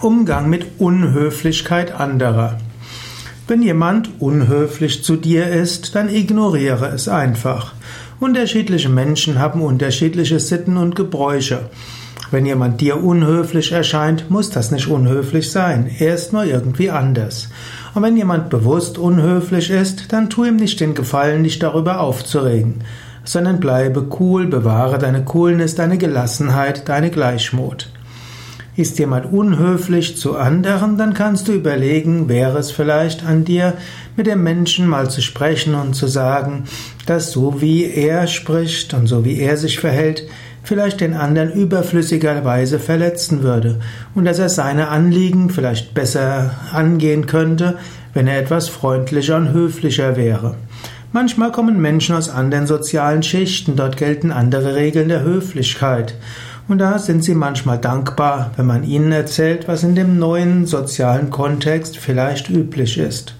Umgang mit Unhöflichkeit anderer. Wenn jemand unhöflich zu dir ist, dann ignoriere es einfach. Unterschiedliche Menschen haben unterschiedliche Sitten und Gebräuche. Wenn jemand dir unhöflich erscheint, muss das nicht unhöflich sein. Er ist nur irgendwie anders. Und wenn jemand bewusst unhöflich ist, dann tu ihm nicht den Gefallen, dich darüber aufzuregen, sondern bleibe cool, bewahre deine Coolness, deine Gelassenheit, deine Gleichmut. Ist jemand unhöflich zu anderen, dann kannst du überlegen, wäre es vielleicht an dir, mit dem Menschen mal zu sprechen und zu sagen, dass so wie er spricht und so wie er sich verhält, vielleicht den anderen überflüssigerweise verletzen würde und dass er seine Anliegen vielleicht besser angehen könnte, wenn er etwas freundlicher und höflicher wäre. Manchmal kommen Menschen aus anderen sozialen Schichten, dort gelten andere Regeln der Höflichkeit. Und da sind sie manchmal dankbar, wenn man ihnen erzählt, was in dem neuen sozialen Kontext vielleicht üblich ist.